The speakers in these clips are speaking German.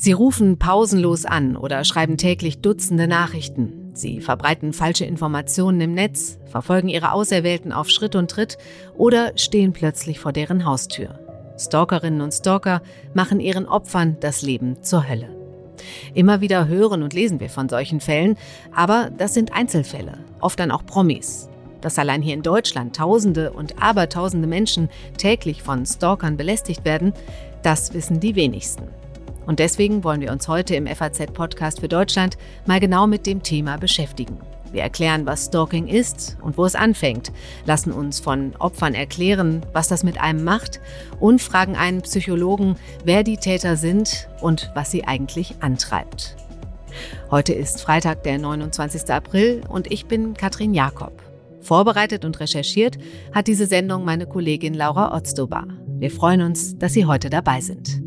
Sie rufen pausenlos an oder schreiben täglich Dutzende Nachrichten. Sie verbreiten falsche Informationen im Netz, verfolgen ihre Auserwählten auf Schritt und Tritt oder stehen plötzlich vor deren Haustür. Stalkerinnen und Stalker machen ihren Opfern das Leben zur Hölle. Immer wieder hören und lesen wir von solchen Fällen, aber das sind Einzelfälle, oft dann auch Promis. Dass allein hier in Deutschland Tausende und Abertausende Menschen täglich von Stalkern belästigt werden, das wissen die wenigsten. Und deswegen wollen wir uns heute im FAZ-Podcast für Deutschland mal genau mit dem Thema beschäftigen. Wir erklären, was Stalking ist und wo es anfängt, lassen uns von Opfern erklären, was das mit einem macht und fragen einen Psychologen, wer die Täter sind und was sie eigentlich antreibt. Heute ist Freitag, der 29. April und ich bin Katrin Jakob. Vorbereitet und recherchiert hat diese Sendung meine Kollegin Laura Otzdobar. Wir freuen uns, dass Sie heute dabei sind.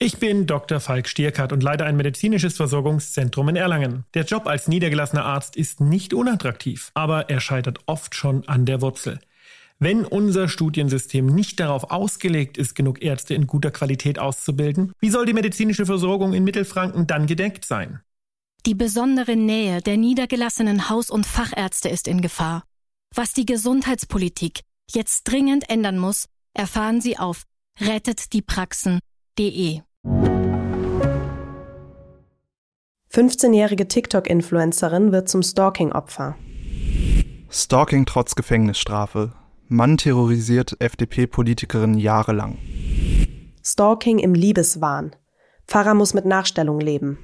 Ich bin Dr. Falk Stierkart und leite ein medizinisches Versorgungszentrum in Erlangen. Der Job als niedergelassener Arzt ist nicht unattraktiv, aber er scheitert oft schon an der Wurzel. Wenn unser Studiensystem nicht darauf ausgelegt ist, genug Ärzte in guter Qualität auszubilden, wie soll die medizinische Versorgung in Mittelfranken dann gedeckt sein? Die besondere Nähe der niedergelassenen Haus- und Fachärzte ist in Gefahr. Was die Gesundheitspolitik jetzt dringend ändern muss, erfahren Sie auf rettetdiepraxen.de. 15-jährige TikTok-Influencerin wird zum Stalking-Opfer. Stalking trotz Gefängnisstrafe. Mann terrorisiert FDP-Politikerin jahrelang. Stalking im Liebeswahn. Pfarrer muss mit Nachstellung leben.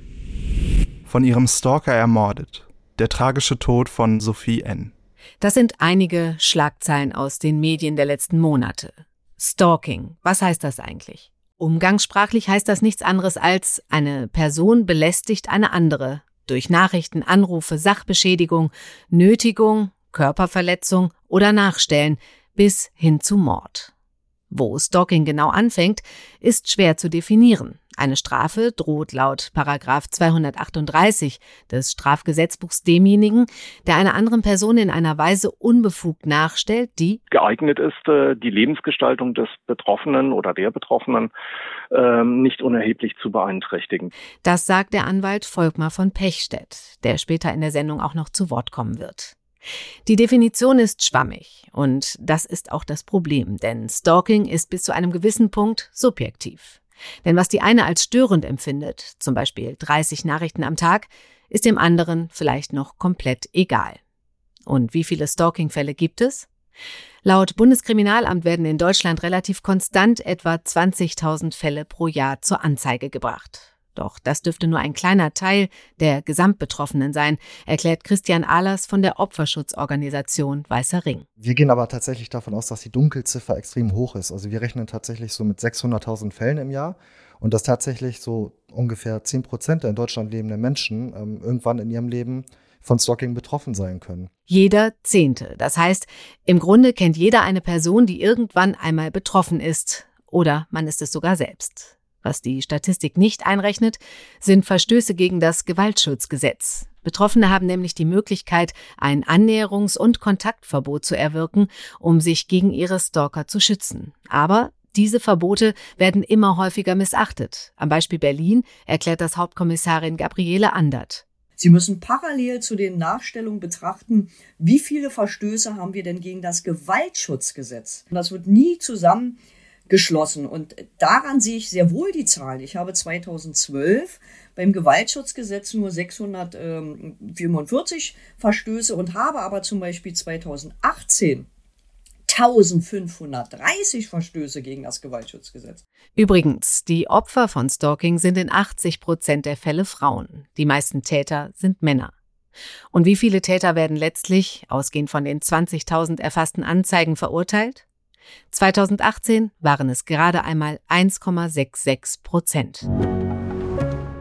Von ihrem Stalker ermordet. Der tragische Tod von Sophie N. Das sind einige Schlagzeilen aus den Medien der letzten Monate. Stalking, was heißt das eigentlich? Umgangssprachlich heißt das nichts anderes als eine Person belästigt eine andere durch Nachrichten, Anrufe, Sachbeschädigung, Nötigung, Körperverletzung oder Nachstellen bis hin zu Mord. Wo Stalking genau anfängt, ist schwer zu definieren. Eine Strafe droht laut Paragraph 238 des Strafgesetzbuchs demjenigen, der einer anderen Person in einer Weise unbefugt nachstellt, die geeignet ist, äh, die Lebensgestaltung des Betroffenen oder der Betroffenen ähm, nicht unerheblich zu beeinträchtigen. Das sagt der Anwalt Volkmar von Pechstedt, der später in der Sendung auch noch zu Wort kommen wird. Die Definition ist schwammig und das ist auch das Problem, denn Stalking ist bis zu einem gewissen Punkt subjektiv. Denn was die eine als störend empfindet, zum Beispiel 30 Nachrichten am Tag, ist dem anderen vielleicht noch komplett egal. Und wie viele Stalking-Fälle gibt es? Laut Bundeskriminalamt werden in Deutschland relativ konstant etwa 20.000 Fälle pro Jahr zur Anzeige gebracht. Doch das dürfte nur ein kleiner Teil der Gesamtbetroffenen sein, erklärt Christian Ahlers von der Opferschutzorganisation Weißer Ring. Wir gehen aber tatsächlich davon aus, dass die Dunkelziffer extrem hoch ist. Also wir rechnen tatsächlich so mit 600.000 Fällen im Jahr und dass tatsächlich so ungefähr 10 Prozent der in Deutschland lebenden Menschen ähm, irgendwann in ihrem Leben von Stalking betroffen sein können. Jeder Zehnte. Das heißt, im Grunde kennt jeder eine Person, die irgendwann einmal betroffen ist. Oder man ist es sogar selbst. Was die Statistik nicht einrechnet, sind Verstöße gegen das Gewaltschutzgesetz. Betroffene haben nämlich die Möglichkeit, ein Annäherungs- und Kontaktverbot zu erwirken, um sich gegen ihre Stalker zu schützen. Aber diese Verbote werden immer häufiger missachtet. Am Beispiel Berlin erklärt das Hauptkommissarin Gabriele Andert. Sie müssen parallel zu den Nachstellungen betrachten, wie viele Verstöße haben wir denn gegen das Gewaltschutzgesetz. Das wird nie zusammen geschlossen. Und daran sehe ich sehr wohl die Zahlen. Ich habe 2012 beim Gewaltschutzgesetz nur 645 Verstöße und habe aber zum Beispiel 2018 1530 Verstöße gegen das Gewaltschutzgesetz. Übrigens, die Opfer von Stalking sind in 80 Prozent der Fälle Frauen. Die meisten Täter sind Männer. Und wie viele Täter werden letztlich, ausgehend von den 20.000 erfassten Anzeigen, verurteilt? 2018 waren es gerade einmal 1,66 Prozent.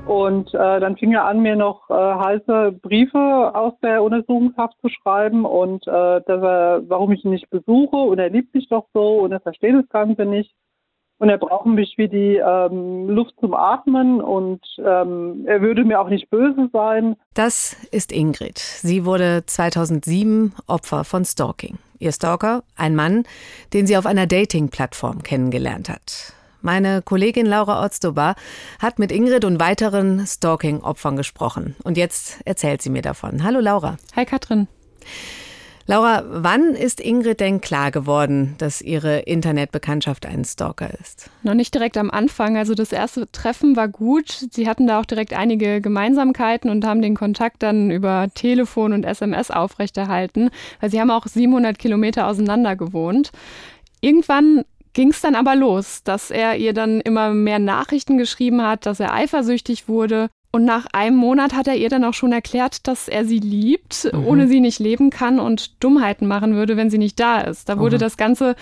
Und äh, dann fing er an, mir noch äh, heiße Briefe aus der Untersuchungshaft zu schreiben und äh, dass er, warum ich ihn nicht besuche und er liebt mich doch so und er versteht das Ganze nicht. Und er braucht mich wie die ähm, Luft zum Atmen und ähm, er würde mir auch nicht böse sein. Das ist Ingrid. Sie wurde 2007 Opfer von Stalking. Ihr Stalker, ein Mann, den sie auf einer Dating-Plattform kennengelernt hat. Meine Kollegin Laura Otzdoba hat mit Ingrid und weiteren Stalking-Opfern gesprochen. Und jetzt erzählt sie mir davon. Hallo Laura. Hi Katrin. Laura, wann ist Ingrid denn klar geworden, dass ihre Internetbekanntschaft ein Stalker ist? Noch nicht direkt am Anfang. Also das erste Treffen war gut. Sie hatten da auch direkt einige Gemeinsamkeiten und haben den Kontakt dann über Telefon und SMS aufrechterhalten, weil sie haben auch 700 Kilometer auseinander gewohnt. Irgendwann ging es dann aber los, dass er ihr dann immer mehr Nachrichten geschrieben hat, dass er eifersüchtig wurde und nach einem Monat hat er ihr dann auch schon erklärt, dass er sie liebt, mhm. ohne sie nicht leben kann und Dummheiten machen würde, wenn sie nicht da ist. Da wurde mhm. das Ganze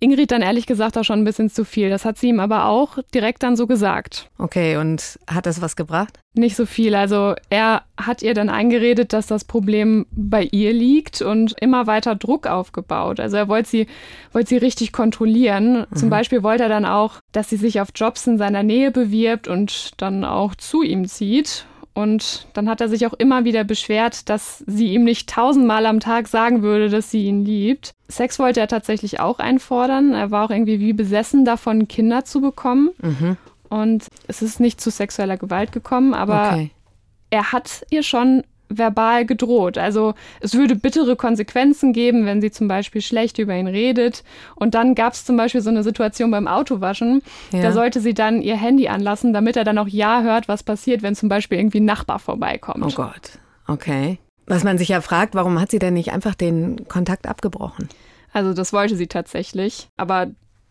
Ingrid dann ehrlich gesagt auch schon ein bisschen zu viel. Das hat sie ihm aber auch direkt dann so gesagt. Okay, und hat das was gebracht? Nicht so viel. Also er hat ihr dann eingeredet, dass das Problem bei ihr liegt und immer weiter Druck aufgebaut. Also er wollte sie, wollte sie richtig kontrollieren. Mhm. Zum Beispiel wollte er dann auch, dass sie sich auf Jobs in seiner Nähe bewirbt und dann auch zu ihm zieht. Und dann hat er sich auch immer wieder beschwert, dass sie ihm nicht tausendmal am Tag sagen würde, dass sie ihn liebt. Sex wollte er tatsächlich auch einfordern. Er war auch irgendwie wie besessen davon, Kinder zu bekommen. Mhm. Und es ist nicht zu sexueller Gewalt gekommen, aber okay. er hat ihr schon verbal gedroht. Also es würde bittere Konsequenzen geben, wenn sie zum Beispiel schlecht über ihn redet. Und dann gab es zum Beispiel so eine Situation beim Autowaschen. Ja. Da sollte sie dann ihr Handy anlassen, damit er dann auch ja hört, was passiert, wenn zum Beispiel irgendwie ein Nachbar vorbeikommt. Oh Gott, okay. Was man sich ja fragt, warum hat sie denn nicht einfach den Kontakt abgebrochen? Also das wollte sie tatsächlich, aber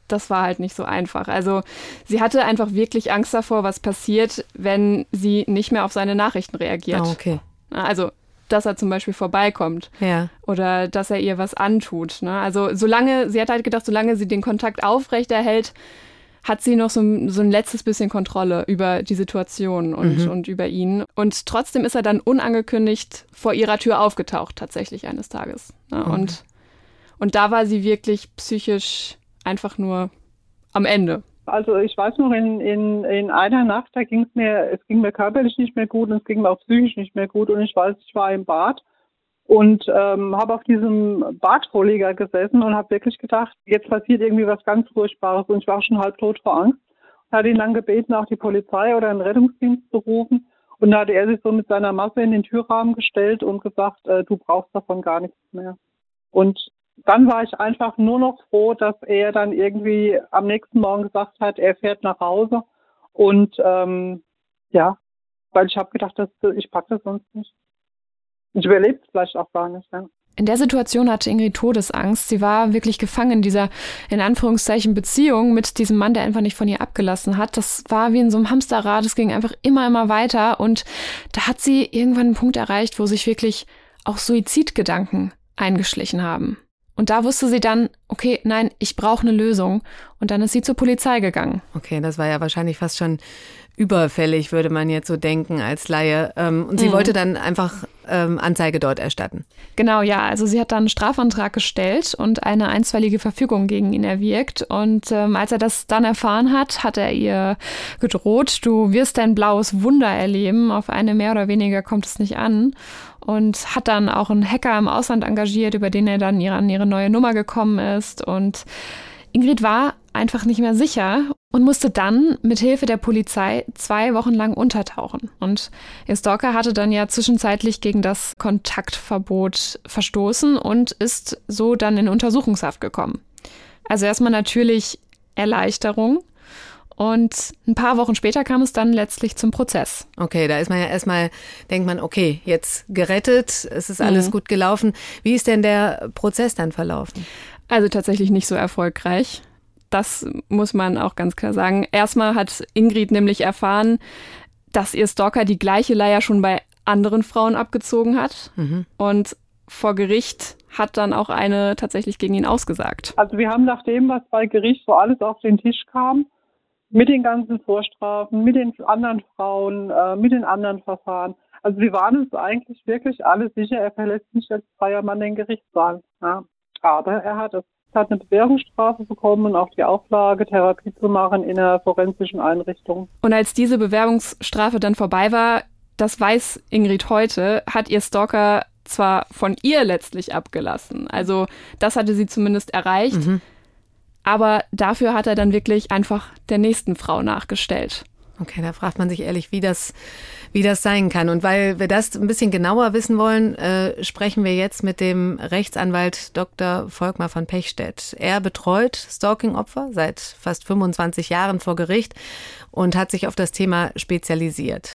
das war halt nicht so einfach. Also sie hatte einfach wirklich Angst davor, was passiert, wenn sie nicht mehr auf seine Nachrichten reagiert. Ah, okay. Also, dass er zum Beispiel vorbeikommt. Ja. Oder dass er ihr was antut. Ne? Also, solange, sie hat halt gedacht, solange sie den Kontakt aufrechterhält, hat sie noch so, so ein letztes bisschen Kontrolle über die Situation und, mhm. und über ihn. Und trotzdem ist er dann unangekündigt vor ihrer Tür aufgetaucht, tatsächlich eines Tages. Ne? Okay. Und, und da war sie wirklich psychisch einfach nur am Ende. Also ich weiß noch, in, in, in einer Nacht, da ging es mir, es ging mir körperlich nicht mehr gut und es ging mir auch psychisch nicht mehr gut. Und ich weiß, ich war im Bad und ähm, habe auf diesem Badvorleger gesessen und habe wirklich gedacht, jetzt passiert irgendwie was ganz Furchtbares. Und ich war schon halb tot vor Angst. Und hatte ihn dann gebeten, auch die Polizei oder einen Rettungsdienst zu rufen. Und da hatte er sich so mit seiner Masse in den Türrahmen gestellt und gesagt, äh, du brauchst davon gar nichts mehr. Und dann war ich einfach nur noch froh, dass er dann irgendwie am nächsten Morgen gesagt hat, er fährt nach Hause. Und ähm, ja, weil ich habe gedacht, dass, ich packe das sonst nicht. Ich überlebe es vielleicht auch gar nicht. Ja. In der Situation hatte Ingrid Todesangst. Sie war wirklich gefangen in dieser, in Anführungszeichen, Beziehung mit diesem Mann, der einfach nicht von ihr abgelassen hat. Das war wie in so einem Hamsterrad. Es ging einfach immer, immer weiter. Und da hat sie irgendwann einen Punkt erreicht, wo sich wirklich auch Suizidgedanken eingeschlichen haben. Und da wusste sie dann, okay, nein, ich brauche eine Lösung. Und dann ist sie zur Polizei gegangen. Okay, das war ja wahrscheinlich fast schon überfällig, würde man jetzt so denken als Laie. Ähm, und sie mhm. wollte dann einfach ähm, Anzeige dort erstatten. Genau, ja. Also sie hat dann einen Strafantrag gestellt und eine einstweilige Verfügung gegen ihn erwirkt. Und ähm, als er das dann erfahren hat, hat er ihr gedroht, du wirst dein blaues Wunder erleben. Auf eine mehr oder weniger kommt es nicht an und hat dann auch einen Hacker im Ausland engagiert, über den er dann ihre, an ihre neue Nummer gekommen ist. Und Ingrid war einfach nicht mehr sicher und musste dann mit Hilfe der Polizei zwei Wochen lang untertauchen. Und ihr Stalker hatte dann ja zwischenzeitlich gegen das Kontaktverbot verstoßen und ist so dann in Untersuchungshaft gekommen. Also erstmal natürlich Erleichterung, und ein paar Wochen später kam es dann letztlich zum Prozess. Okay, da ist man ja erstmal, denkt man, okay, jetzt gerettet, es ist alles mhm. gut gelaufen. Wie ist denn der Prozess dann verlaufen? Also tatsächlich nicht so erfolgreich. Das muss man auch ganz klar sagen. Erstmal hat Ingrid nämlich erfahren, dass ihr Stalker die gleiche Leier schon bei anderen Frauen abgezogen hat. Mhm. Und vor Gericht hat dann auch eine tatsächlich gegen ihn ausgesagt. Also wir haben nach dem, was bei Gericht so alles auf den Tisch kam, mit den ganzen Vorstrafen, mit den anderen Frauen, äh, mit den anderen Verfahren. Also wir waren uns eigentlich wirklich alle sicher, er verlässt nicht als freier Mann den Gerichtssaal. Ja. Aber er hat es. hat eine Bewährungsstrafe bekommen und auch die Auflage, Therapie zu machen in einer forensischen Einrichtung. Und als diese Bewährungsstrafe dann vorbei war, das weiß Ingrid heute, hat ihr Stalker zwar von ihr letztlich abgelassen. Also das hatte sie zumindest erreicht. Mhm. Aber dafür hat er dann wirklich einfach der nächsten Frau nachgestellt. Okay, da fragt man sich ehrlich, wie das, wie das sein kann. Und weil wir das ein bisschen genauer wissen wollen, äh, sprechen wir jetzt mit dem Rechtsanwalt Dr. Volkmar von Pechstedt. Er betreut Stalking-Opfer seit fast 25 Jahren vor Gericht und hat sich auf das Thema spezialisiert.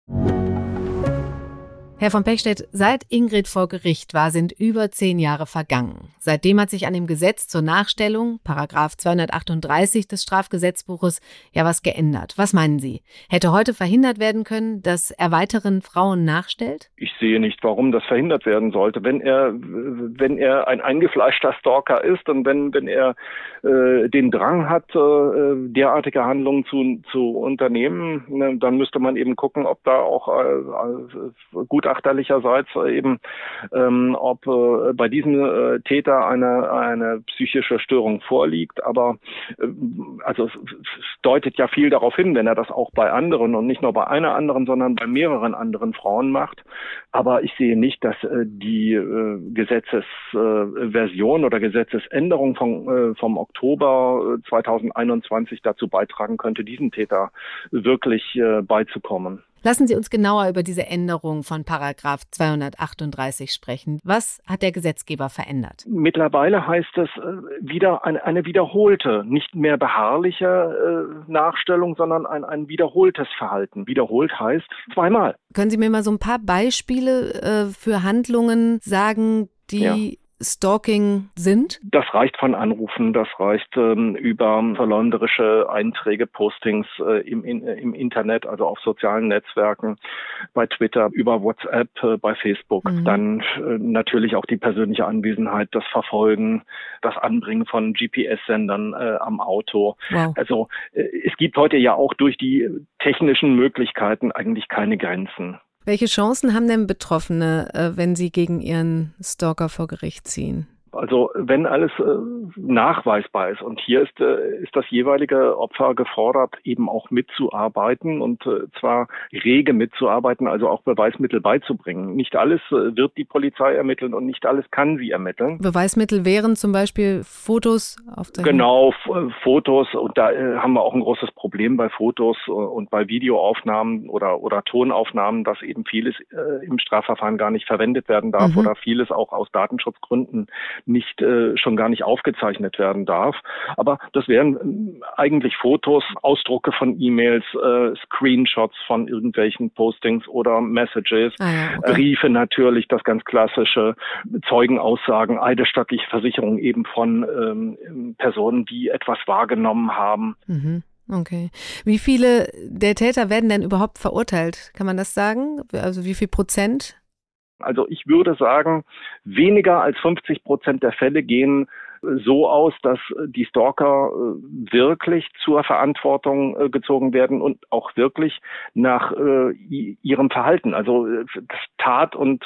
Herr von Pechstedt, seit Ingrid vor Gericht war, sind über zehn Jahre vergangen. Seitdem hat sich an dem Gesetz zur Nachstellung, Paragraph 238 des Strafgesetzbuches, ja was geändert. Was meinen Sie? Hätte heute verhindert werden können, dass er weiteren Frauen nachstellt? Ich sehe nicht, warum das verhindert werden sollte. Wenn er, wenn er ein eingefleischter Stalker ist und wenn, wenn er äh, den Drang hat, äh, derartige Handlungen zu, zu unternehmen, ne, dann müsste man eben gucken, ob da auch äh, gut gutachterlicherseits eben, ähm, ob äh, bei diesem äh, Täter eine, eine psychische Störung vorliegt. Aber äh, also es, deutet ja viel darauf hin, wenn er das auch bei anderen und nicht nur bei einer anderen, sondern bei mehreren anderen Frauen macht. Aber ich sehe nicht, dass äh, die äh, Gesetzesversion äh, oder Gesetzesänderung von, äh, vom Oktober 2021 dazu beitragen könnte, diesen Täter wirklich äh, beizukommen. Lassen Sie uns genauer über diese Änderung von Paragraph 238 sprechen. Was hat der Gesetzgeber verändert? Mittlerweile heißt es äh, wieder eine, eine wiederholte, nicht mehr beharrliche äh, Nachstellung, sondern ein, ein wiederholtes Verhalten. Wiederholt heißt zweimal. Können Sie mir mal so ein paar Beispiele äh, für Handlungen sagen, die ja Stalking sind? Das reicht von Anrufen, das reicht ähm, über verleumderische Einträge, Postings äh, im, in, im Internet, also auf sozialen Netzwerken, bei Twitter, über WhatsApp, äh, bei Facebook. Mhm. Dann äh, natürlich auch die persönliche Anwesenheit, das Verfolgen, das Anbringen von GPS-Sendern äh, am Auto. Wow. Also äh, es gibt heute ja auch durch die technischen Möglichkeiten eigentlich keine Grenzen. Welche Chancen haben denn Betroffene, äh, wenn sie gegen ihren Stalker vor Gericht ziehen? Also wenn alles äh, nachweisbar ist und hier ist, äh, ist das jeweilige Opfer gefordert, eben auch mitzuarbeiten und äh, zwar rege mitzuarbeiten, also auch Beweismittel beizubringen. Nicht alles wird die Polizei ermitteln und nicht alles kann sie ermitteln. Beweismittel wären zum Beispiel Fotos auf der Genau, Fotos und da haben wir auch ein großes Problem bei Fotos und bei Videoaufnahmen oder, oder Tonaufnahmen, dass eben vieles im Strafverfahren gar nicht verwendet werden darf mhm. oder vieles auch aus Datenschutzgründen nicht äh, schon gar nicht aufgezeichnet werden darf. Aber das wären äh, eigentlich Fotos, Ausdrucke von E-Mails, äh, Screenshots von irgendwelchen Postings oder Messages, ah ja, okay. Briefe natürlich, das ganz klassische, Zeugenaussagen, eidesstattliche Versicherungen eben von ähm, Personen, die etwas wahrgenommen haben. Mhm. Okay. Wie viele der Täter werden denn überhaupt verurteilt? Kann man das sagen? Also wie viel Prozent? Also ich würde sagen, weniger als 50 Prozent der Fälle gehen so aus, dass die Stalker äh, wirklich zur Verantwortung äh, gezogen werden und auch wirklich nach äh, ihrem Verhalten, also Tat und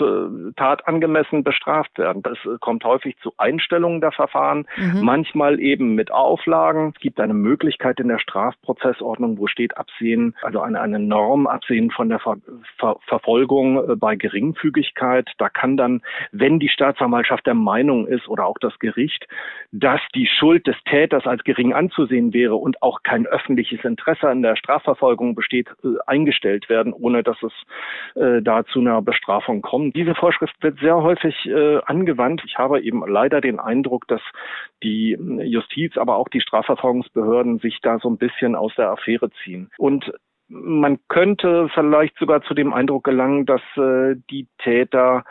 Tat angemessen bestraft werden. Das kommt häufig zu Einstellungen der Verfahren, mhm. manchmal eben mit Auflagen. Es gibt eine Möglichkeit in der Strafprozessordnung, wo steht Absehen, also eine, eine Norm Absehen von der Ver Ver Verfolgung bei Geringfügigkeit. Da kann dann, wenn die Staatsanwaltschaft der Meinung ist oder auch das Gericht, dass die Schuld des Täters als gering anzusehen wäre und auch kein öffentliches Interesse an der Strafverfolgung besteht, äh, eingestellt werden, ohne dass es äh, da zu einer Bestrafung kommt. Diese Vorschrift wird sehr häufig äh, angewandt. Ich habe eben leider den Eindruck, dass die Justiz, aber auch die Strafverfolgungsbehörden sich da so ein bisschen aus der Affäre ziehen. Und man könnte vielleicht sogar zu dem Eindruck gelangen, dass äh, die Täter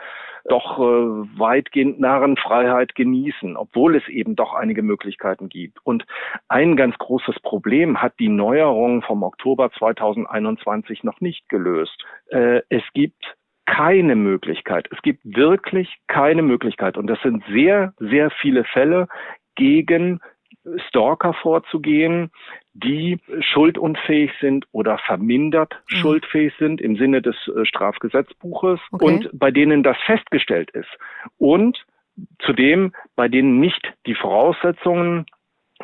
doch äh, weitgehend Narrenfreiheit genießen, obwohl es eben doch einige Möglichkeiten gibt. Und ein ganz großes Problem hat die Neuerung vom Oktober 2021 noch nicht gelöst. Äh, es gibt keine Möglichkeit. Es gibt wirklich keine Möglichkeit. Und das sind sehr, sehr viele Fälle gegen Stalker vorzugehen, die schuldunfähig sind oder vermindert mhm. schuldfähig sind im Sinne des äh, Strafgesetzbuches okay. und bei denen das festgestellt ist. Und zudem bei denen nicht die Voraussetzungen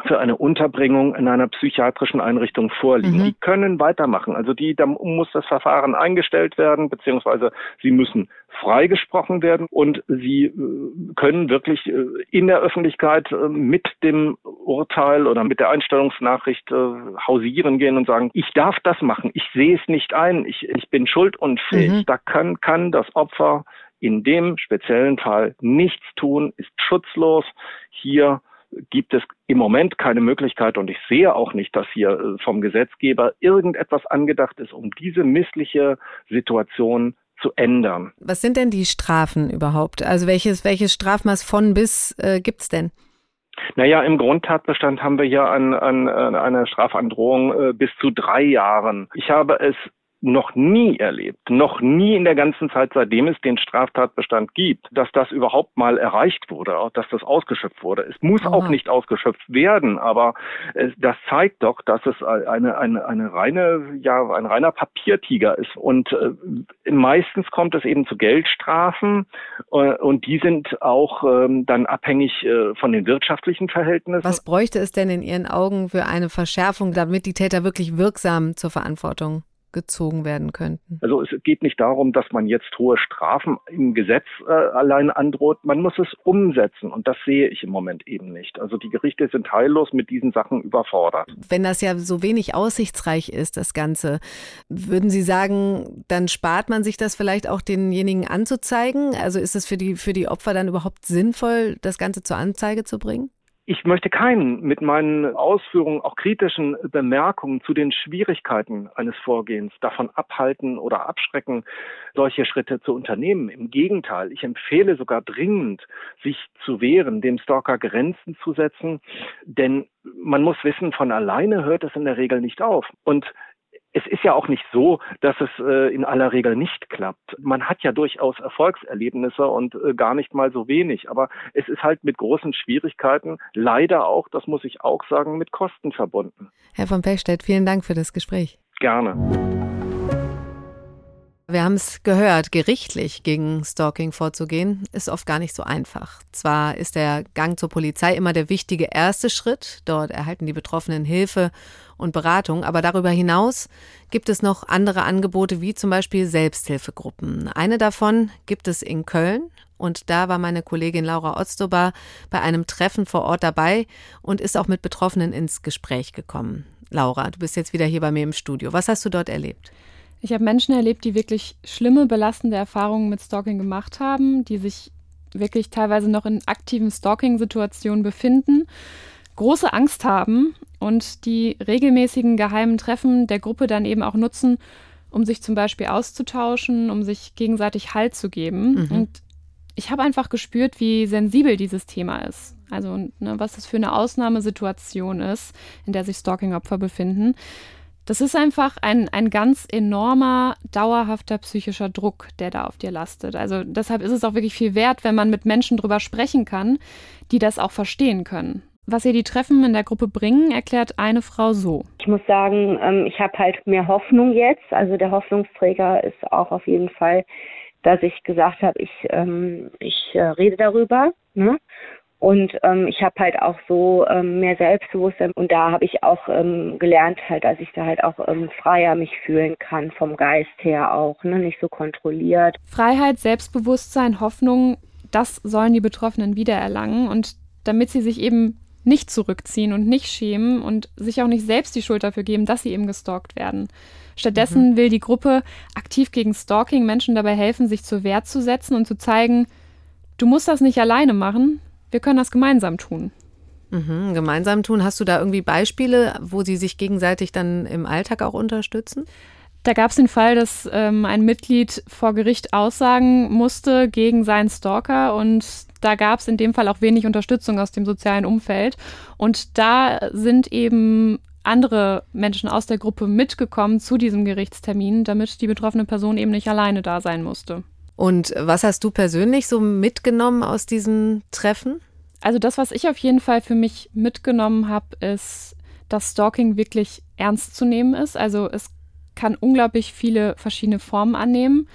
für eine Unterbringung in einer psychiatrischen Einrichtung vorliegen. Mhm. Die können weitermachen. Also die, da muss das Verfahren eingestellt werden, beziehungsweise sie müssen freigesprochen werden und sie äh, können wirklich äh, in der Öffentlichkeit äh, mit dem Urteil oder mit der Einstellungsnachricht hausieren gehen und sagen, ich darf das machen, ich sehe es nicht ein, ich, ich bin schuldunfähig. Mhm. Da kann, kann das Opfer in dem speziellen Fall nichts tun, ist schutzlos. Hier gibt es im Moment keine Möglichkeit und ich sehe auch nicht, dass hier äh, vom Gesetzgeber irgendetwas angedacht ist, um diese missliche Situation zu ändern. Was sind denn die Strafen überhaupt? Also welches, welches Strafmaß von bis äh, gibt es denn? Naja, im Grundtatbestand haben wir ja an, an, an eine Strafandrohung äh, bis zu drei Jahren. Ich habe es noch nie erlebt, noch nie in der ganzen Zeit, seitdem es den Straftatbestand gibt, dass das überhaupt mal erreicht wurde, dass das ausgeschöpft wurde. Es muss Aha. auch nicht ausgeschöpft werden, aber es, das zeigt doch, dass es eine, eine, eine reine, ja, ein reiner Papiertiger ist. Und äh, meistens kommt es eben zu Geldstrafen äh, und die sind auch ähm, dann abhängig äh, von den wirtschaftlichen Verhältnissen. Was bräuchte es denn in Ihren Augen für eine Verschärfung, damit die Täter wirklich wirksam zur Verantwortung gezogen werden könnten? Also es geht nicht darum, dass man jetzt hohe Strafen im Gesetz äh, allein androht. Man muss es umsetzen und das sehe ich im Moment eben nicht. Also die Gerichte sind heillos mit diesen Sachen überfordert. Wenn das ja so wenig aussichtsreich ist, das Ganze, würden Sie sagen, dann spart man sich das vielleicht auch denjenigen anzuzeigen? Also ist es für die, für die Opfer dann überhaupt sinnvoll, das Ganze zur Anzeige zu bringen? Ich möchte keinen mit meinen Ausführungen, auch kritischen Bemerkungen zu den Schwierigkeiten eines Vorgehens davon abhalten oder abschrecken, solche Schritte zu unternehmen. Im Gegenteil, ich empfehle sogar dringend, sich zu wehren, dem Stalker Grenzen zu setzen, denn man muss wissen, von alleine hört es in der Regel nicht auf. Und es ist ja auch nicht so, dass es äh, in aller Regel nicht klappt. Man hat ja durchaus Erfolgserlebnisse und äh, gar nicht mal so wenig. Aber es ist halt mit großen Schwierigkeiten, leider auch, das muss ich auch sagen, mit Kosten verbunden. Herr von Pechstedt, vielen Dank für das Gespräch. Gerne. Wir haben es gehört, gerichtlich gegen Stalking vorzugehen, ist oft gar nicht so einfach. Zwar ist der Gang zur Polizei immer der wichtige erste Schritt, dort erhalten die Betroffenen Hilfe und Beratung, aber darüber hinaus gibt es noch andere Angebote wie zum Beispiel Selbsthilfegruppen. Eine davon gibt es in Köln und da war meine Kollegin Laura Otzdober bei einem Treffen vor Ort dabei und ist auch mit Betroffenen ins Gespräch gekommen. Laura, du bist jetzt wieder hier bei mir im Studio. Was hast du dort erlebt? Ich habe Menschen erlebt, die wirklich schlimme, belastende Erfahrungen mit Stalking gemacht haben, die sich wirklich teilweise noch in aktiven Stalking-Situationen befinden, große Angst haben und die regelmäßigen geheimen Treffen der Gruppe dann eben auch nutzen, um sich zum Beispiel auszutauschen, um sich gegenseitig Halt zu geben. Mhm. Und ich habe einfach gespürt, wie sensibel dieses Thema ist. Also ne, was das für eine Ausnahmesituation ist, in der sich Stalking-Opfer befinden. Das ist einfach ein, ein ganz enormer, dauerhafter psychischer Druck, der da auf dir lastet. Also deshalb ist es auch wirklich viel wert, wenn man mit Menschen drüber sprechen kann, die das auch verstehen können. Was ihr die Treffen in der Gruppe bringen, erklärt eine Frau so. Ich muss sagen, ähm, ich habe halt mehr Hoffnung jetzt. Also der Hoffnungsträger ist auch auf jeden Fall, dass ich gesagt habe, ich, ähm, ich äh, rede darüber. Ne? Und ähm, ich habe halt auch so ähm, mehr Selbstbewusstsein und da habe ich auch ähm, gelernt, halt, dass ich da halt auch ähm, freier mich fühlen kann, vom Geist her auch, ne? nicht so kontrolliert. Freiheit, Selbstbewusstsein, Hoffnung, das sollen die Betroffenen wiedererlangen und damit sie sich eben nicht zurückziehen und nicht schämen und sich auch nicht selbst die Schuld dafür geben, dass sie eben gestalkt werden. Stattdessen mhm. will die Gruppe aktiv gegen Stalking Menschen dabei helfen, sich zur Wehr zu setzen und zu zeigen, du musst das nicht alleine machen, wir können das gemeinsam tun. Mhm, gemeinsam tun. Hast du da irgendwie Beispiele, wo sie sich gegenseitig dann im Alltag auch unterstützen? Da gab es den Fall, dass ähm, ein Mitglied vor Gericht aussagen musste gegen seinen Stalker und da gab es in dem Fall auch wenig Unterstützung aus dem sozialen Umfeld. Und da sind eben andere Menschen aus der Gruppe mitgekommen zu diesem Gerichtstermin, damit die betroffene Person eben nicht alleine da sein musste. Und was hast du persönlich so mitgenommen aus diesem Treffen? Also das, was ich auf jeden Fall für mich mitgenommen habe, ist, dass Stalking wirklich ernst zu nehmen ist. Also es kann unglaublich viele verschiedene Formen annehmen.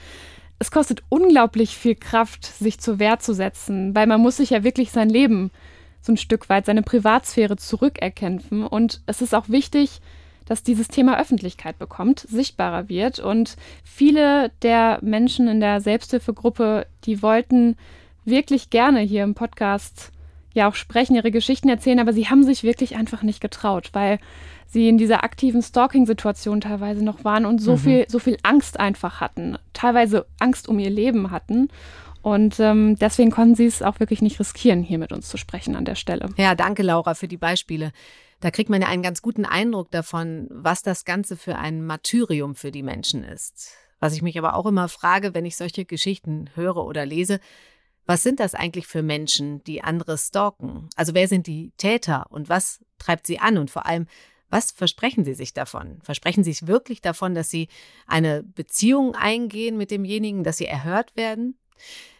es kostet unglaublich viel Kraft, sich zur Wehr zu setzen, weil man muss sich ja wirklich sein Leben so ein Stück weit, seine Privatsphäre zurückerkämpfen. Und es ist auch wichtig, dass dieses Thema Öffentlichkeit bekommt, sichtbarer wird. Und viele der Menschen in der Selbsthilfegruppe, die wollten wirklich gerne hier im Podcast ja auch sprechen, ihre Geschichten erzählen, aber sie haben sich wirklich einfach nicht getraut, weil sie in dieser aktiven Stalking-Situation teilweise noch waren und so mhm. viel, so viel Angst einfach hatten, teilweise Angst um ihr Leben hatten. Und ähm, deswegen konnten sie es auch wirklich nicht riskieren, hier mit uns zu sprechen an der Stelle. Ja, danke, Laura, für die Beispiele. Da kriegt man ja einen ganz guten Eindruck davon, was das Ganze für ein Martyrium für die Menschen ist. Was ich mich aber auch immer frage, wenn ich solche Geschichten höre oder lese, was sind das eigentlich für Menschen, die andere stalken? Also wer sind die Täter und was treibt sie an? Und vor allem, was versprechen Sie sich davon? Versprechen Sie sich wirklich davon, dass Sie eine Beziehung eingehen mit demjenigen, dass Sie erhört werden?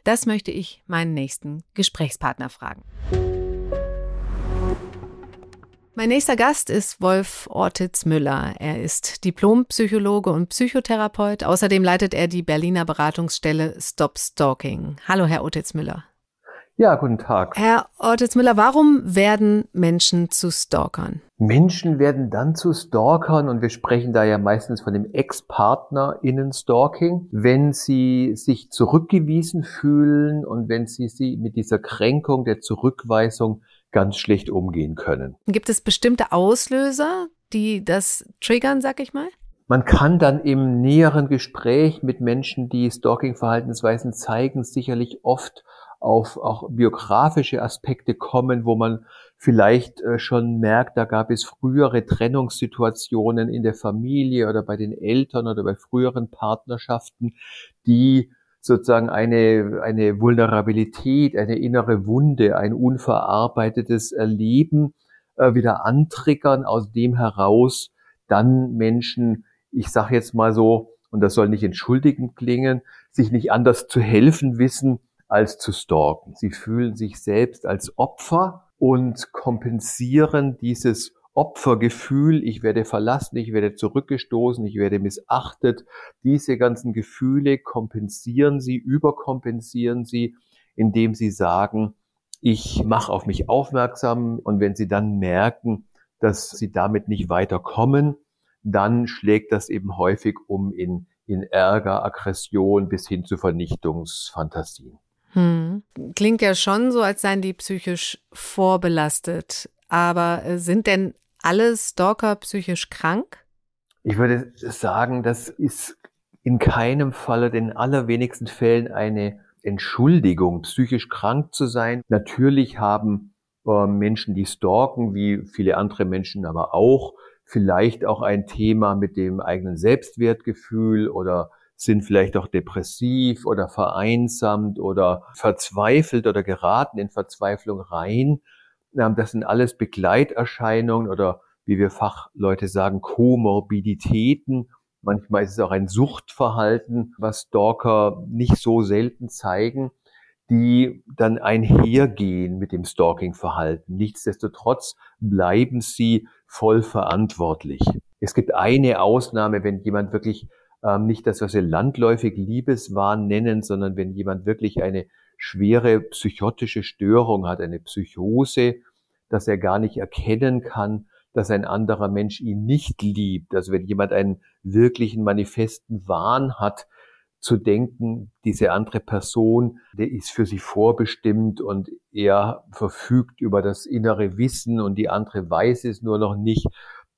Das möchte ich meinen nächsten Gesprächspartner fragen. Mein nächster Gast ist Wolf Ortiz Müller. Er ist Diplompsychologe und Psychotherapeut. Außerdem leitet er die Berliner Beratungsstelle Stop Stalking. Hallo, Herr Ortiz Müller. Ja, guten Tag. Herr Ortiz Müller, warum werden Menschen zu Stalkern? Menschen werden dann zu Stalkern und wir sprechen da ja meistens von dem Ex-Partner Innen-Stalking, wenn sie sich zurückgewiesen fühlen und wenn sie sie mit dieser Kränkung der Zurückweisung ganz schlecht umgehen können. Gibt es bestimmte Auslöser, die das triggern, sag ich mal? Man kann dann im näheren Gespräch mit Menschen, die Stalking-Verhaltensweisen zeigen, sicherlich oft auf auch biografische Aspekte kommen, wo man vielleicht äh, schon merkt, da gab es frühere Trennungssituationen in der Familie oder bei den Eltern oder bei früheren Partnerschaften, die sozusagen eine, eine Vulnerabilität, eine innere Wunde, ein unverarbeitetes Erleben äh, wieder antriggern, aus dem heraus dann Menschen, ich sage jetzt mal so, und das soll nicht entschuldigend klingen, sich nicht anders zu helfen wissen, als zu stalken. Sie fühlen sich selbst als Opfer und kompensieren dieses Opfergefühl, ich werde verlassen, ich werde zurückgestoßen, ich werde missachtet. Diese ganzen Gefühle kompensieren sie, überkompensieren sie, indem sie sagen, ich mache auf mich aufmerksam und wenn sie dann merken, dass sie damit nicht weiterkommen, dann schlägt das eben häufig um in, in Ärger, Aggression bis hin zu Vernichtungsfantasien. Hm. Klingt ja schon so, als seien die psychisch vorbelastet. Aber äh, sind denn alle Stalker psychisch krank? Ich würde sagen, das ist in keinem Falle, den allerwenigsten Fällen eine Entschuldigung, psychisch krank zu sein. Natürlich haben äh, Menschen, die stalken, wie viele andere Menschen aber auch, vielleicht auch ein Thema mit dem eigenen Selbstwertgefühl oder sind vielleicht auch depressiv oder vereinsamt oder verzweifelt oder geraten in Verzweiflung rein. Das sind alles Begleiterscheinungen oder wie wir Fachleute sagen, Komorbiditäten. Manchmal ist es auch ein Suchtverhalten, was Stalker nicht so selten zeigen, die dann einhergehen mit dem Stalking-Verhalten. Nichtsdestotrotz bleiben sie voll verantwortlich. Es gibt eine Ausnahme, wenn jemand wirklich ähm, nicht das, was wir landläufig Liebeswahn nennen, sondern wenn jemand wirklich eine schwere psychotische Störung hat, eine Psychose, dass er gar nicht erkennen kann, dass ein anderer Mensch ihn nicht liebt. Also wenn jemand einen wirklichen manifesten Wahn hat, zu denken, diese andere Person, der ist für sie vorbestimmt und er verfügt über das innere Wissen und die andere weiß es nur noch nicht,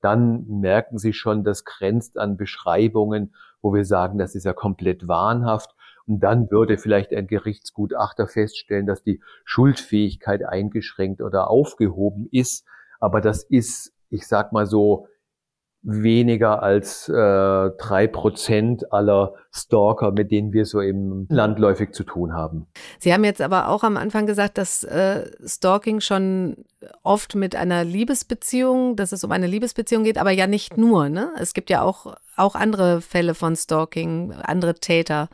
dann merken sie schon, das grenzt an Beschreibungen wo wir sagen, das ist ja komplett wahnhaft. Und dann würde vielleicht ein Gerichtsgutachter feststellen, dass die Schuldfähigkeit eingeschränkt oder aufgehoben ist. Aber das ist, ich sag mal so, weniger als äh, drei äh, Prozent aller Stalker, mit denen wir so im landläufig zu tun haben. Sie haben jetzt aber auch am Anfang gesagt, dass äh, Stalking schon oft mit einer Liebesbeziehung, dass es um eine Liebesbeziehung geht, aber ja nicht nur. Ne? Es gibt ja auch, auch andere Fälle von Stalking, andere Täter.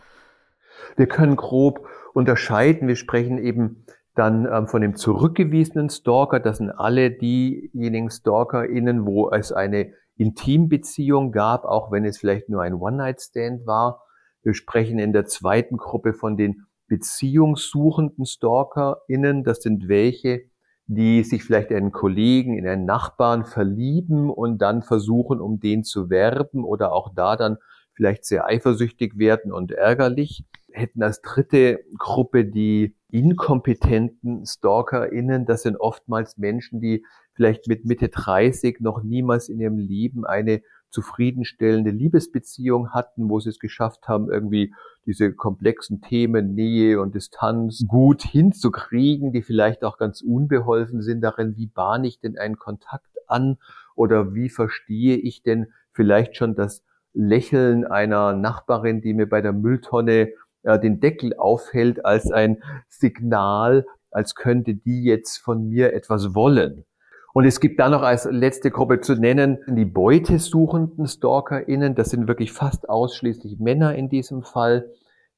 Wir können grob unterscheiden. Wir sprechen eben dann ähm, von dem zurückgewiesenen Stalker. Das sind alle diejenigen StalkerInnen, wo es eine Intimbeziehung gab, auch wenn es vielleicht nur ein One-Night-Stand war. Wir sprechen in der zweiten Gruppe von den beziehungssuchenden StalkerInnen. Das sind welche, die sich vielleicht in einen Kollegen, in einen Nachbarn verlieben und dann versuchen, um den zu werben oder auch da dann vielleicht sehr eifersüchtig werden und ärgerlich. Hätten als dritte Gruppe die inkompetenten StalkerInnen. Das sind oftmals Menschen, die vielleicht mit Mitte 30 noch niemals in ihrem Leben eine zufriedenstellende Liebesbeziehung hatten, wo sie es geschafft haben, irgendwie diese komplexen Themen Nähe und Distanz gut hinzukriegen, die vielleicht auch ganz unbeholfen sind darin, wie bahne ich denn einen Kontakt an oder wie verstehe ich denn vielleicht schon das Lächeln einer Nachbarin, die mir bei der Mülltonne äh, den Deckel aufhält, als ein Signal, als könnte die jetzt von mir etwas wollen. Und es gibt dann noch als letzte Gruppe zu nennen die beutesuchenden StalkerInnen. Das sind wirklich fast ausschließlich Männer in diesem Fall,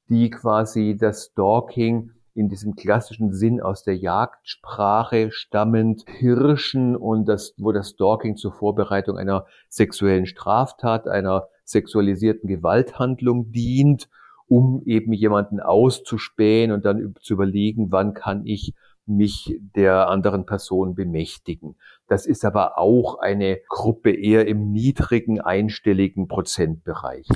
die quasi das Stalking in diesem klassischen Sinn aus der Jagdsprache stammend Hirschen und das, wo das Stalking zur Vorbereitung einer sexuellen Straftat, einer sexualisierten Gewalthandlung dient, um eben jemanden auszuspähen und dann zu überlegen, wann kann ich mich der anderen Person bemächtigen. Das ist aber auch eine Gruppe eher im niedrigen einstelligen Prozentbereich.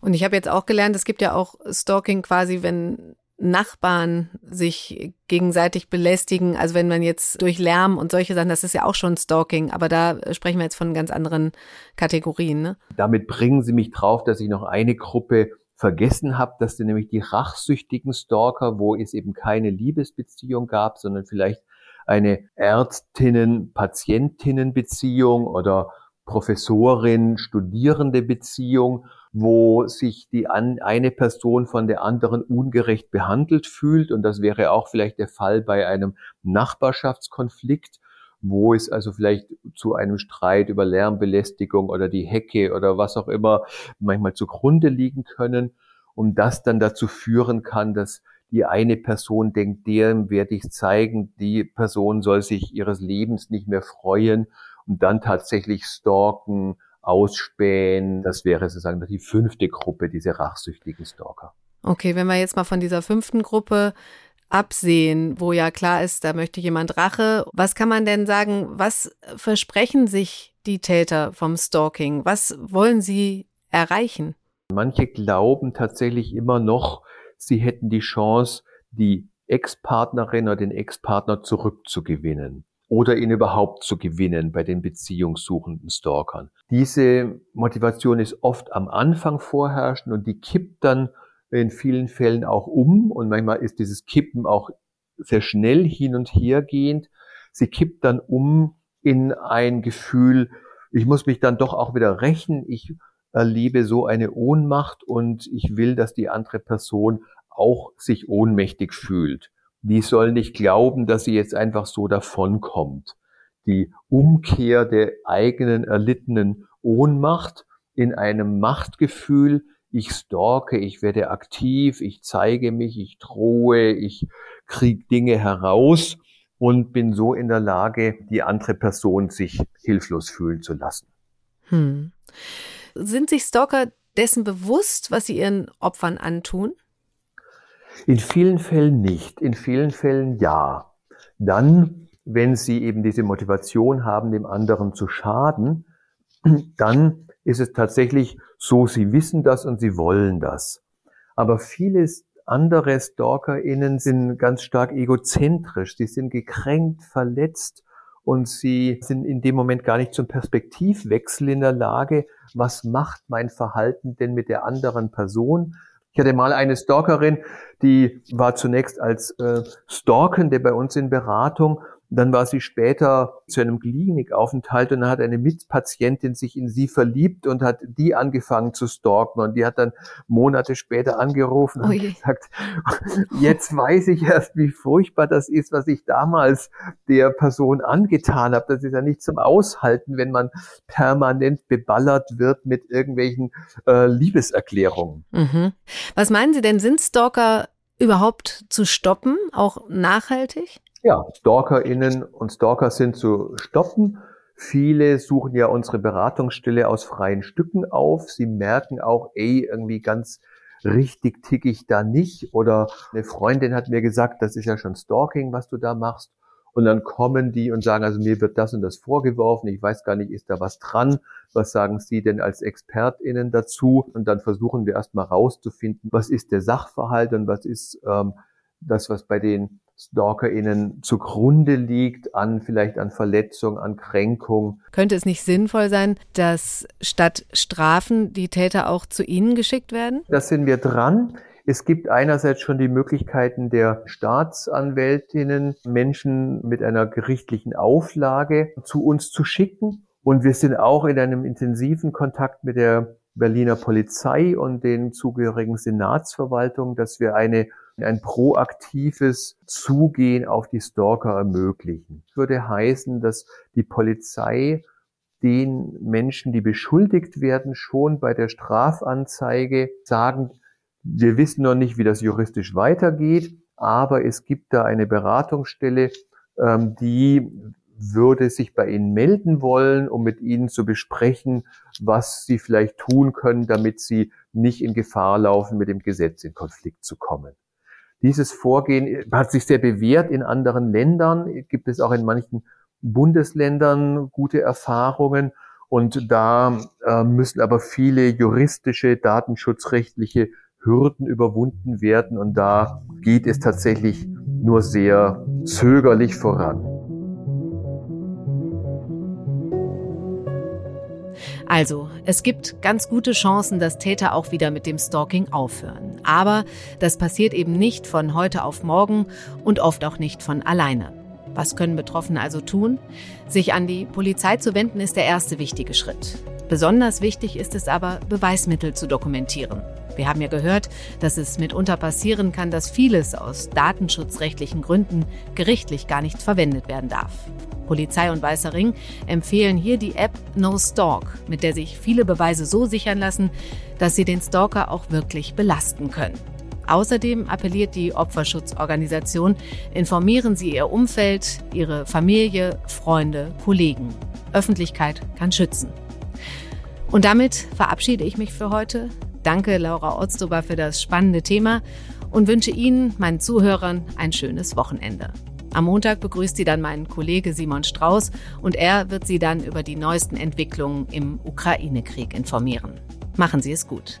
Und ich habe jetzt auch gelernt, es gibt ja auch Stalking quasi, wenn Nachbarn sich gegenseitig belästigen. Also wenn man jetzt durch Lärm und solche Sachen, das ist ja auch schon Stalking, aber da sprechen wir jetzt von ganz anderen Kategorien. Ne? Damit bringen Sie mich drauf, dass ich noch eine Gruppe vergessen habe, dass sind nämlich die rachsüchtigen Stalker, wo es eben keine Liebesbeziehung gab, sondern vielleicht eine Ärztinnen-Patientinnen-Beziehung oder Professorin-Studierende-Beziehung, wo sich die an, eine Person von der anderen ungerecht behandelt fühlt. Und das wäre auch vielleicht der Fall bei einem Nachbarschaftskonflikt wo es also vielleicht zu einem Streit über Lärmbelästigung oder die Hecke oder was auch immer manchmal zugrunde liegen können und das dann dazu führen kann, dass die eine Person denkt, dem werde ich zeigen, die Person soll sich ihres Lebens nicht mehr freuen und dann tatsächlich stalken, ausspähen. Das wäre sozusagen die fünfte Gruppe, diese rachsüchtigen Stalker. Okay, wenn wir jetzt mal von dieser fünften Gruppe absehen, wo ja klar ist, da möchte jemand Rache. Was kann man denn sagen, was versprechen sich die Täter vom Stalking? Was wollen sie erreichen? Manche glauben tatsächlich immer noch, sie hätten die Chance, die Ex-Partnerin oder den Ex-Partner zurückzugewinnen oder ihn überhaupt zu gewinnen bei den beziehungssuchenden Stalkern. Diese Motivation ist oft am Anfang vorherrschend und die kippt dann in vielen Fällen auch um und manchmal ist dieses Kippen auch sehr schnell hin und her gehend. Sie kippt dann um in ein Gefühl, ich muss mich dann doch auch wieder rächen, ich erlebe so eine Ohnmacht und ich will, dass die andere Person auch sich ohnmächtig fühlt. Die soll nicht glauben, dass sie jetzt einfach so davonkommt. Die Umkehr der eigenen erlittenen Ohnmacht in einem Machtgefühl, ich stalke, ich werde aktiv, ich zeige mich, ich drohe, ich kriege Dinge heraus und bin so in der Lage, die andere Person sich hilflos fühlen zu lassen. Hm. Sind sich Stalker dessen bewusst, was sie ihren Opfern antun? In vielen Fällen nicht, in vielen Fällen ja. Dann, wenn sie eben diese Motivation haben, dem anderen zu schaden, dann ist es tatsächlich so, sie wissen das und sie wollen das. Aber viele andere StalkerInnen sind ganz stark egozentrisch. Sie sind gekränkt, verletzt und sie sind in dem Moment gar nicht zum Perspektivwechsel in der Lage. Was macht mein Verhalten denn mit der anderen Person? Ich hatte mal eine Stalkerin, die war zunächst als äh, Stalkende bei uns in Beratung dann war sie später zu einem Klinikaufenthalt und dann hat eine Mitpatientin sich in sie verliebt und hat die angefangen zu stalken. Und die hat dann Monate später angerufen und oh gesagt, jetzt weiß ich erst, wie furchtbar das ist, was ich damals der Person angetan habe. Das ist ja nicht zum Aushalten, wenn man permanent beballert wird mit irgendwelchen äh, Liebeserklärungen. Mhm. Was meinen Sie denn, sind Stalker überhaupt zu stoppen, auch nachhaltig? Ja, StalkerInnen und Stalker sind zu stoppen. Viele suchen ja unsere Beratungsstelle aus freien Stücken auf. Sie merken auch, ey, irgendwie ganz richtig ticke ich da nicht. Oder eine Freundin hat mir gesagt, das ist ja schon Stalking, was du da machst. Und dann kommen die und sagen, also mir wird das und das vorgeworfen, ich weiß gar nicht, ist da was dran? Was sagen Sie denn als ExpertInnen dazu? Und dann versuchen wir erstmal rauszufinden, was ist der Sachverhalt und was ist ähm, das, was bei den StalkerInnen zugrunde liegt an vielleicht an Verletzung, an Kränkung. Könnte es nicht sinnvoll sein, dass statt Strafen die Täter auch zu Ihnen geschickt werden? Das sind wir dran. Es gibt einerseits schon die Möglichkeiten der Staatsanwältinnen, Menschen mit einer gerichtlichen Auflage zu uns zu schicken. Und wir sind auch in einem intensiven Kontakt mit der Berliner Polizei und den zugehörigen Senatsverwaltungen, dass wir eine ein proaktives Zugehen auf die Stalker ermöglichen. Das würde heißen, dass die Polizei den Menschen, die beschuldigt werden, schon bei der Strafanzeige sagen, wir wissen noch nicht, wie das juristisch weitergeht, aber es gibt da eine Beratungsstelle, ähm, die würde sich bei Ihnen melden wollen, um mit Ihnen zu besprechen, was Sie vielleicht tun können, damit Sie nicht in Gefahr laufen, mit dem Gesetz in Konflikt zu kommen. Dieses Vorgehen hat sich sehr bewährt in anderen Ländern, gibt es auch in manchen Bundesländern gute Erfahrungen. Und da äh, müssen aber viele juristische, datenschutzrechtliche Hürden überwunden werden. Und da geht es tatsächlich nur sehr zögerlich voran. Also, es gibt ganz gute Chancen, dass Täter auch wieder mit dem Stalking aufhören. Aber das passiert eben nicht von heute auf morgen und oft auch nicht von alleine. Was können Betroffene also tun? Sich an die Polizei zu wenden ist der erste wichtige Schritt. Besonders wichtig ist es aber, Beweismittel zu dokumentieren. Wir haben ja gehört, dass es mitunter passieren kann, dass vieles aus datenschutzrechtlichen Gründen gerichtlich gar nicht verwendet werden darf. Polizei und Weißer Ring empfehlen hier die App No Stalk, mit der sich viele Beweise so sichern lassen, dass sie den Stalker auch wirklich belasten können. Außerdem appelliert die Opferschutzorganisation, informieren Sie Ihr Umfeld, Ihre Familie, Freunde, Kollegen. Öffentlichkeit kann schützen. Und damit verabschiede ich mich für heute. Danke, Laura Otzdober, für das spannende Thema und wünsche Ihnen, meinen Zuhörern, ein schönes Wochenende. Am Montag begrüßt sie dann mein Kollege Simon Strauß und er wird sie dann über die neuesten Entwicklungen im Ukraine-Krieg informieren. Machen Sie es gut.